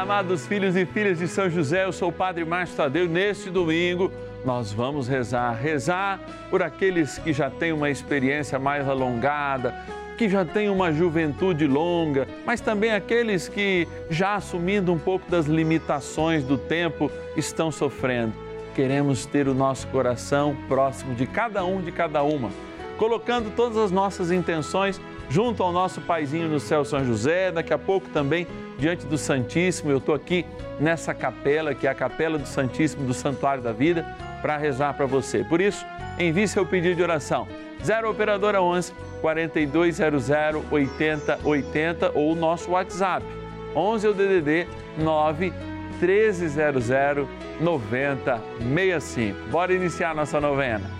Amados filhos e filhas de São José, eu sou o Padre Márcio Tadeu. Neste domingo, nós vamos rezar. Rezar por aqueles que já têm uma experiência mais alongada, que já têm uma juventude longa, mas também aqueles que, já assumindo um pouco das limitações do tempo, estão sofrendo. Queremos ter o nosso coração próximo de cada um, de cada uma, colocando todas as nossas intenções junto ao nosso paizinho no céu São José, daqui a pouco também diante do Santíssimo. Eu estou aqui nessa capela, que é a Capela do Santíssimo do Santuário da Vida, para rezar para você. Por isso, envie seu pedido de oração. 0 Operadora 11 4200 8080 ou o nosso WhatsApp 11 é o DDD 9 1300 9065. Bora iniciar nossa novena.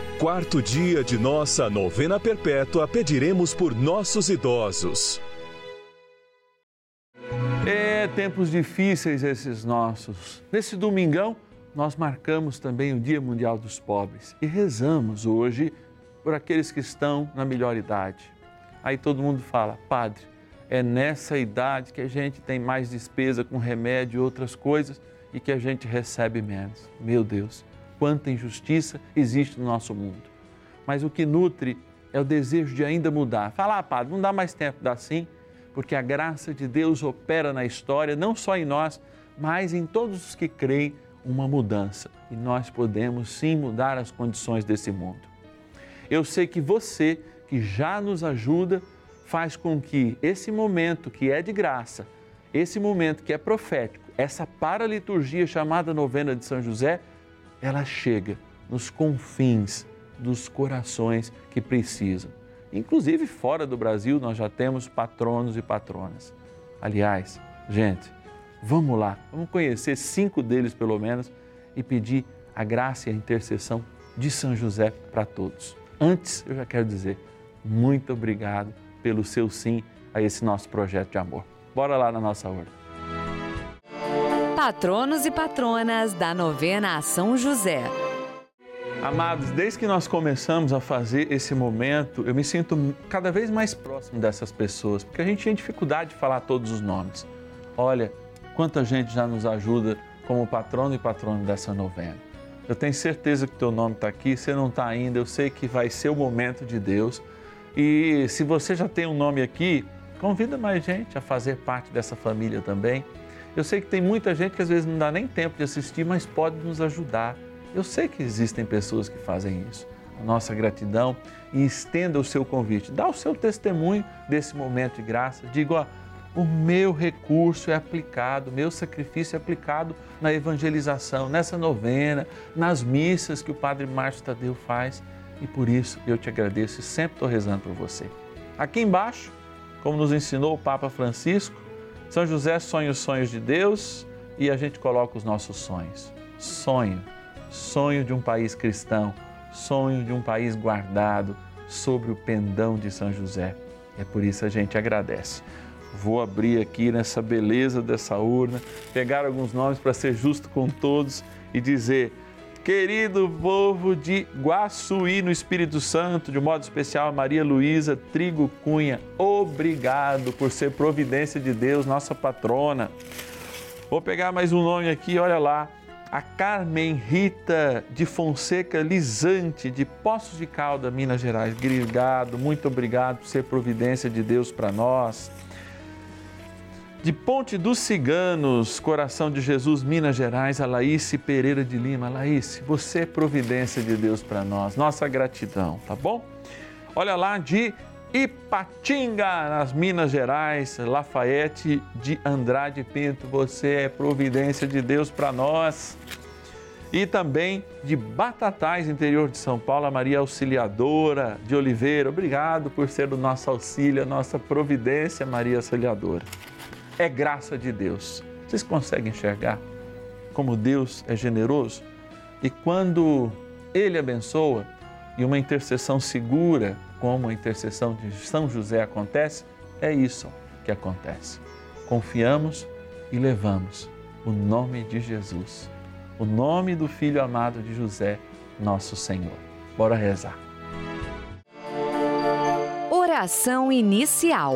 quarto dia de nossa novena perpétua, pediremos por nossos idosos. É tempos difíceis esses nossos. Nesse domingão, nós marcamos também o Dia Mundial dos Pobres e rezamos hoje por aqueles que estão na melhor idade. Aí todo mundo fala, Padre, é nessa idade que a gente tem mais despesa com remédio e outras coisas e que a gente recebe menos. Meu Deus quanta injustiça existe no nosso mundo. Mas o que nutre é o desejo de ainda mudar. Falar, ah, padre, não dá mais tempo, dá sim, porque a graça de Deus opera na história, não só em nós, mas em todos os que creem, uma mudança. E nós podemos sim mudar as condições desse mundo. Eu sei que você, que já nos ajuda, faz com que esse momento que é de graça, esse momento que é profético, essa paraliturgia chamada novena de São José, ela chega nos confins dos corações que precisam. Inclusive fora do Brasil, nós já temos patronos e patronas. Aliás, gente, vamos lá, vamos conhecer cinco deles pelo menos e pedir a graça e a intercessão de São José para todos. Antes, eu já quero dizer muito obrigado pelo seu sim a esse nosso projeto de amor. Bora lá na nossa ordem patronos e patronas da novena São José. Amados, desde que nós começamos a fazer esse momento, eu me sinto cada vez mais próximo dessas pessoas, porque a gente tem dificuldade de falar todos os nomes. Olha, quanta gente já nos ajuda como patrono e patrono dessa novena. Eu tenho certeza que teu nome está aqui, você não está ainda, eu sei que vai ser o momento de Deus. E se você já tem um nome aqui, convida mais gente a fazer parte dessa família também. Eu sei que tem muita gente que às vezes não dá nem tempo de assistir, mas pode nos ajudar. Eu sei que existem pessoas que fazem isso. A nossa gratidão e estenda o seu convite. Dá o seu testemunho desse momento de graça. Diga, ó, o meu recurso é aplicado, o meu sacrifício é aplicado na evangelização, nessa novena, nas missas que o Padre Márcio Tadeu faz. E por isso eu te agradeço e sempre estou rezando por você. Aqui embaixo, como nos ensinou o Papa Francisco, São José sonha os sonhos de Deus e a gente coloca os nossos sonhos. Sonho, sonho de um país cristão, sonho de um país guardado sobre o pendão de São José. É por isso a gente agradece. Vou abrir aqui nessa beleza dessa urna, pegar alguns nomes para ser justo com todos e dizer: querido povo de Guaçuí, no Espírito Santo, de modo especial a Maria Luísa Trigo Cunha, obrigado por ser providência de Deus, nossa patrona. Vou pegar mais um nome aqui, olha lá. A Carmen Rita de Fonseca Lisante, de Poços de Calda, Minas Gerais. Obrigado, muito obrigado por ser providência de Deus para nós de Ponte dos Ciganos, Coração de Jesus, Minas Gerais, a Laís Pereira de Lima. Laís, você é providência de Deus para nós, nossa gratidão, tá bom? Olha lá, de Ipatinga, nas Minas Gerais, Lafayette de Andrade Pinto, você é providência de Deus para nós. E também de Batatais, interior de São Paulo, a Maria Auxiliadora de Oliveira. Obrigado por ser o nosso auxílio, a nossa providência, Maria Auxiliadora é graça de Deus. Vocês conseguem enxergar como Deus é generoso? E quando Ele abençoa e uma intercessão segura, como a intercessão de São José acontece, é isso que acontece. Confiamos e levamos o nome de Jesus, o nome do Filho amado de José, nosso Senhor. Bora rezar. Oração inicial.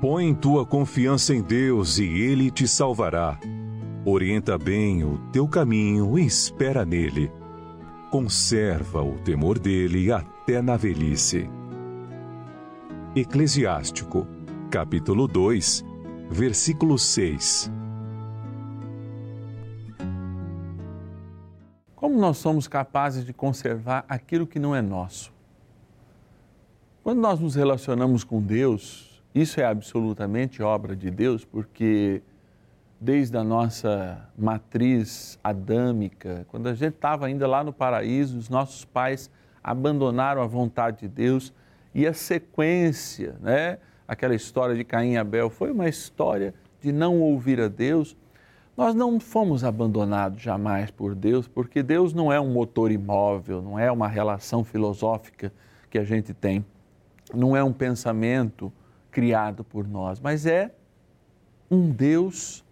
Põe tua confiança em Deus e Ele te salvará. Orienta bem o teu caminho e espera nele. Conserva o temor dele até na velhice. Eclesiástico, capítulo 2, versículo 6. Como nós somos capazes de conservar aquilo que não é nosso? Quando nós nos relacionamos com Deus, isso é absolutamente obra de Deus, porque desde a nossa matriz adâmica, quando a gente estava ainda lá no paraíso, os nossos pais abandonaram a vontade de Deus e a sequência, né? aquela história de Caim e Abel foi uma história de não ouvir a Deus. Nós não fomos abandonados jamais por Deus, porque Deus não é um motor imóvel, não é uma relação filosófica que a gente tem, não é um pensamento criado por nós, mas é um Deus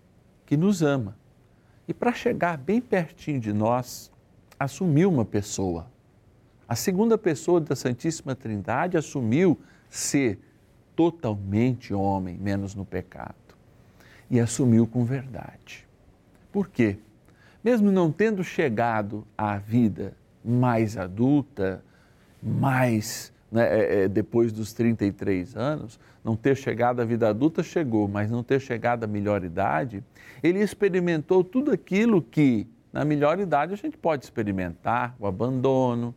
que nos ama. E para chegar bem pertinho de nós, assumiu uma pessoa. A segunda pessoa da Santíssima Trindade assumiu ser totalmente homem, menos no pecado. E assumiu com verdade. Por quê? Mesmo não tendo chegado à vida mais adulta, mais né, é, é, depois dos 33 anos, não ter chegado à vida adulta chegou, mas não ter chegado à melhor idade, ele experimentou tudo aquilo que na melhor idade a gente pode experimentar: o abandono,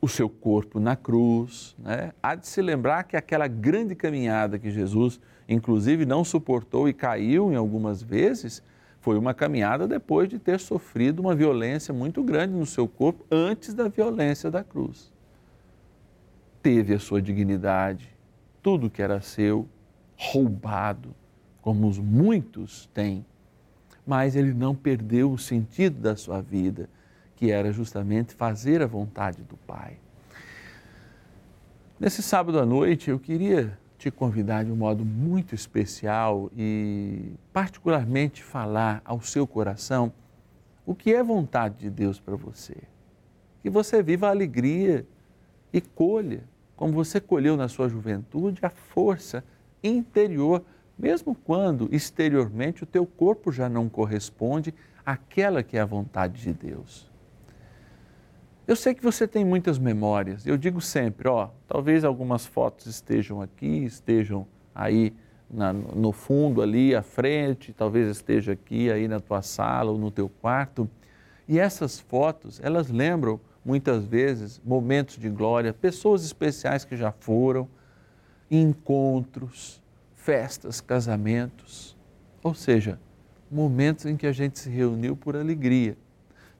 o seu corpo na cruz. Né? Há de se lembrar que aquela grande caminhada que Jesus, inclusive, não suportou e caiu em algumas vezes, foi uma caminhada depois de ter sofrido uma violência muito grande no seu corpo antes da violência da cruz. Teve a sua dignidade, tudo que era seu, roubado, como os muitos têm, mas ele não perdeu o sentido da sua vida que era justamente fazer a vontade do Pai. Nesse sábado à noite, eu queria te convidar de um modo muito especial e, particularmente, falar ao seu coração o que é vontade de Deus para você. Que você viva a alegria e colha, como você colheu na sua juventude, a força interior, mesmo quando exteriormente o teu corpo já não corresponde àquela que é a vontade de Deus. Eu sei que você tem muitas memórias. Eu digo sempre, ó, talvez algumas fotos estejam aqui, estejam aí na, no fundo ali à frente, talvez esteja aqui aí na tua sala ou no teu quarto. E essas fotos, elas lembram muitas vezes momentos de glória, pessoas especiais que já foram, encontros, festas, casamentos, ou seja, momentos em que a gente se reuniu por alegria.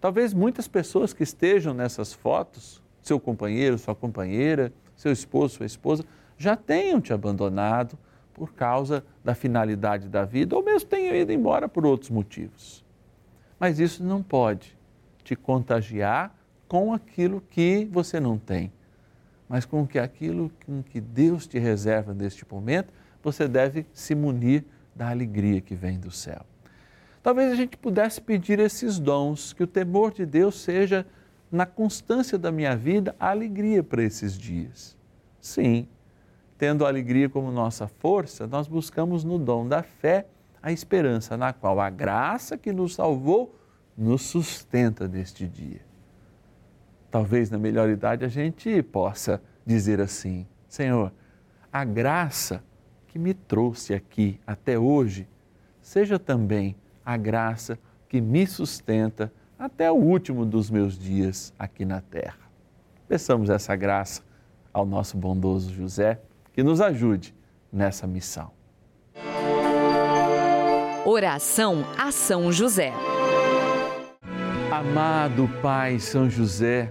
Talvez muitas pessoas que estejam nessas fotos, seu companheiro, sua companheira, seu esposo, sua esposa, já tenham te abandonado por causa da finalidade da vida ou mesmo tenham ido embora por outros motivos. Mas isso não pode te contagiar com aquilo que você não tem, mas com que aquilo com que Deus te reserva neste momento, você deve se munir da alegria que vem do céu. Talvez a gente pudesse pedir esses dons, que o temor de Deus seja, na constância da minha vida, a alegria para esses dias. Sim, tendo a alegria como nossa força, nós buscamos no dom da fé a esperança na qual a graça que nos salvou nos sustenta neste dia. Talvez na melhor idade a gente possa dizer assim: Senhor, a graça que me trouxe aqui até hoje, seja também a graça que me sustenta até o último dos meus dias aqui na terra. Peçamos essa graça ao nosso bondoso José, que nos ajude nessa missão. Oração a São José. Amado Pai São José,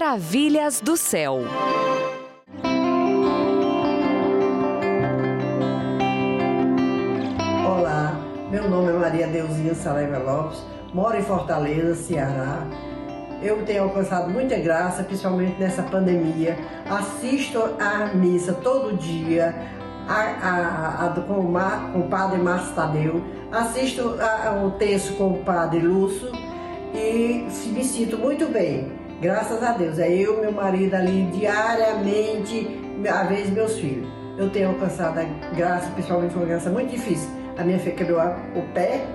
Maravilhas do céu. Olá, meu nome é Maria Deusinha Saraiva Lopes moro em Fortaleza, Ceará. Eu tenho alcançado muita graça, principalmente nessa pandemia. Assisto a missa todo dia, a, a, a, com, o Mar, com o Padre Márcio Tadeu. Assisto o texto com o Padre Lúcio e me sinto muito bem. Graças a Deus. É eu, meu marido ali diariamente, às vezes meus filhos. Eu tenho alcançado a graça, principalmente uma graça muito difícil. A minha filha quebrou o pé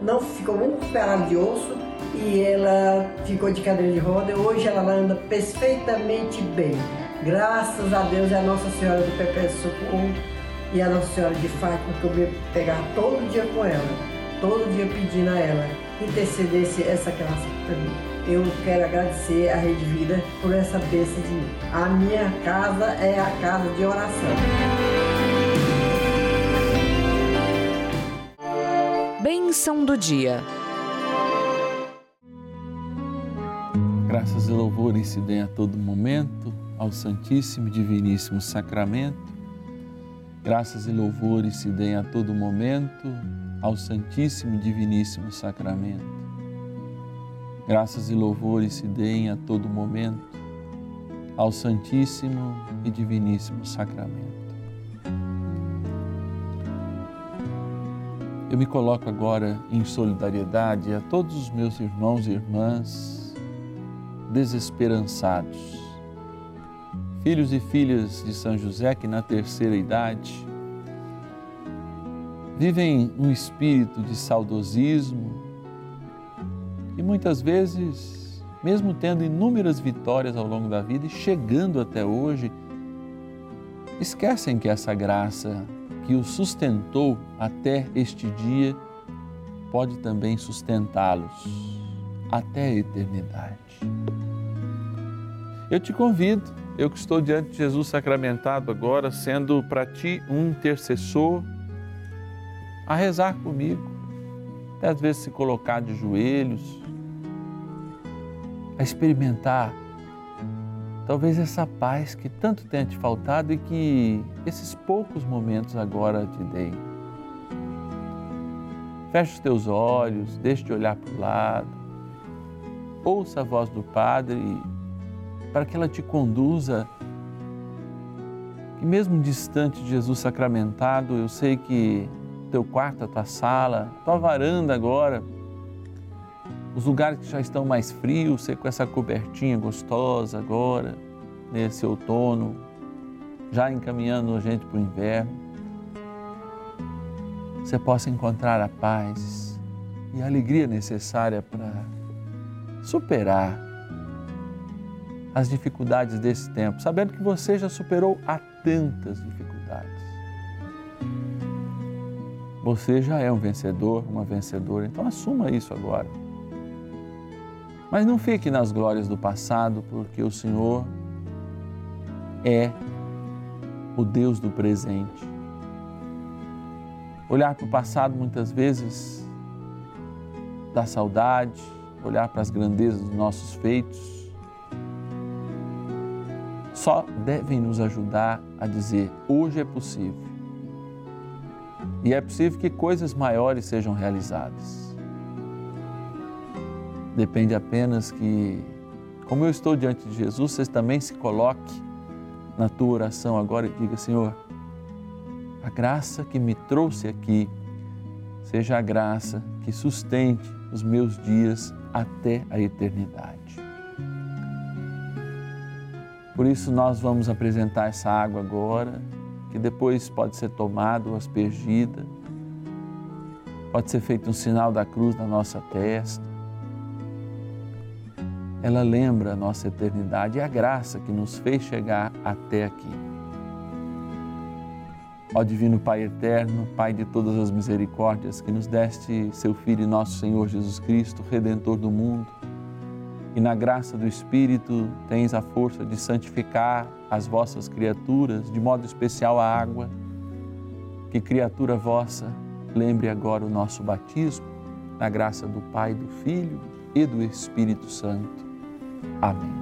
não ficou um pedaço de osso e ela ficou de cadeira de roda. Hoje ela anda perfeitamente bem. Graças a Deus e a Nossa Senhora do Pepe Socorro e a Nossa Senhora de Fátima, que eu me pegar todo dia com ela, todo dia pedindo a ela intercedesse essa graça para mim. Eu quero agradecer a Rede Vida por essa bênção de mim. A minha casa é a casa de oração. Bênção do dia. Graças e louvores se deem a todo momento ao Santíssimo e Diviníssimo Sacramento. Graças e louvores se deem a todo momento ao Santíssimo e Diviníssimo Sacramento. Graças e louvores se deem a todo momento ao Santíssimo e Diviníssimo Sacramento. Eu me coloco agora em solidariedade a todos os meus irmãos e irmãs desesperançados, filhos e filhas de São José que na terceira idade vivem um espírito de saudosismo e muitas vezes, mesmo tendo inúmeras vitórias ao longo da vida e chegando até hoje, esquecem que essa graça que o sustentou até este dia, pode também sustentá-los até a eternidade. Eu te convido, eu que estou diante de Jesus sacramentado agora, sendo para ti um intercessor, a rezar comigo, até às vezes se colocar de joelhos, a experimentar talvez essa paz que tanto tem te faltado e que esses poucos momentos agora te dei. Feche os teus olhos, deixe de olhar para o lado, ouça a voz do Padre para que ela te conduza. Que mesmo distante de Jesus sacramentado, eu sei que teu quarto, a tua sala, a tua varanda agora, os lugares que já estão mais frios, você com essa cobertinha gostosa agora, nesse outono, já encaminhando a gente para o inverno, você possa encontrar a paz e a alegria necessária para superar as dificuldades desse tempo, sabendo que você já superou há tantas dificuldades. Você já é um vencedor, uma vencedora, então assuma isso agora. Mas não fique nas glórias do passado, porque o Senhor é o Deus do presente. Olhar para o passado muitas vezes dá saudade, olhar para as grandezas dos nossos feitos, só devem nos ajudar a dizer: hoje é possível. E é possível que coisas maiores sejam realizadas. Depende apenas que, como eu estou diante de Jesus, você também se coloque na tua oração agora e diga: Senhor, a graça que me trouxe aqui seja a graça que sustente os meus dias até a eternidade. Por isso, nós vamos apresentar essa água agora que depois pode ser tomada ou aspergida, pode ser feito um sinal da cruz na nossa testa. Ela lembra a nossa eternidade e a graça que nos fez chegar até aqui. Ó Divino Pai Eterno, Pai de todas as misericórdias, que nos deste seu Filho e nosso Senhor Jesus Cristo, Redentor do mundo, e na graça do Espírito tens a força de santificar as vossas criaturas, de modo especial a água. Que criatura vossa lembre agora o nosso batismo, na graça do Pai, do Filho e do Espírito Santo. Amém.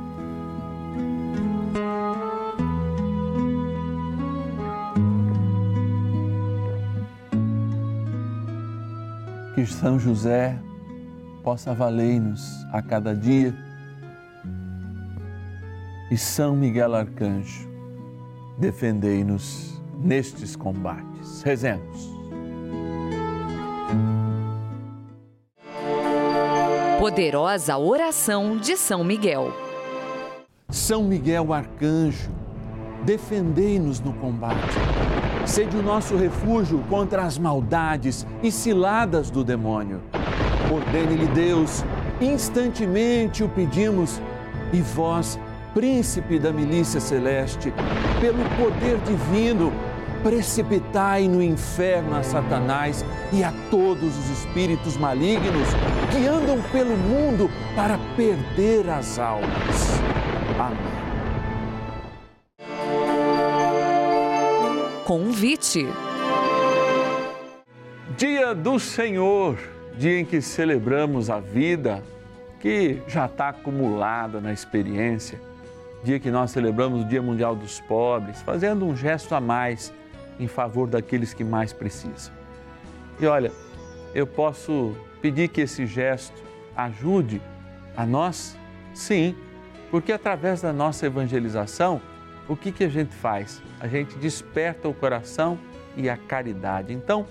Que São José possa valer-nos a cada dia e São Miguel Arcanjo, defendei-nos nestes combates. Rezemos. Poderosa oração de São Miguel. São Miguel Arcanjo, defendei-nos no combate. Sede o nosso refúgio contra as maldades e ciladas do demônio. Ordene-lhe Deus, instantemente o pedimos, e vós, príncipe da milícia celeste, pelo poder divino, precipitai no inferno a Satanás e a todos os espíritos malignos que andam pelo mundo para perder as almas. Amém. Convite. Dia do Senhor, dia em que celebramos a vida que já está acumulada na experiência dia que nós celebramos o Dia Mundial dos Pobres, fazendo um gesto a mais em favor daqueles que mais precisam. E olha, eu posso pedir que esse gesto ajude a nós? Sim, porque através da nossa evangelização, o que, que a gente faz? A gente desperta o coração e a caridade. Então,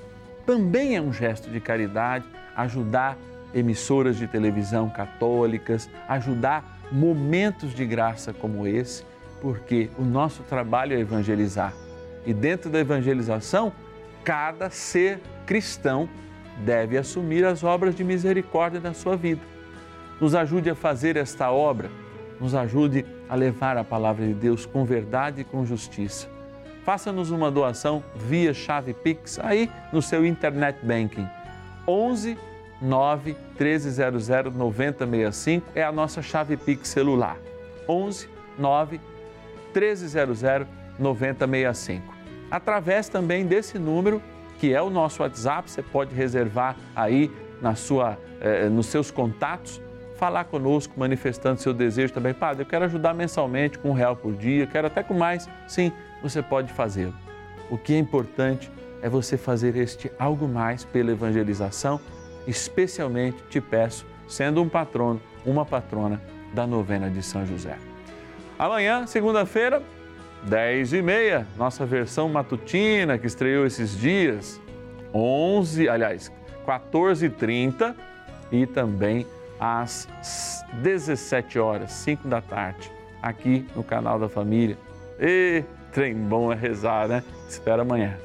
também é um gesto de caridade ajudar emissoras de televisão católicas, ajudar momentos de graça como esse, porque o nosso trabalho é evangelizar. E dentro da evangelização, cada ser cristão deve assumir as obras de misericórdia na sua vida. Nos ajude a fazer esta obra, nos ajude a levar a palavra de Deus com verdade e com justiça. Faça-nos uma doação via chave Pix aí no seu internet banking. 11 9 1300 9065 é a nossa chave Pix celular. 11 9 1300 9065. Através também desse número, que é o nosso WhatsApp, você pode reservar aí na sua, eh, nos seus contatos, falar conosco, manifestando seu desejo também. Padre, eu quero ajudar mensalmente com um real por dia, quero até com mais. Sim, você pode fazê-lo. O que é importante é você fazer este algo mais pela evangelização especialmente te peço, sendo um patrono, uma patrona da novena de São José. Amanhã, segunda-feira, 10 e meia, nossa versão matutina que estreou esses dias, 11, aliás, 14 e 30 e também às 17 horas, 5 da tarde, aqui no canal da família. E trem bom é rezar, né? Espera amanhã.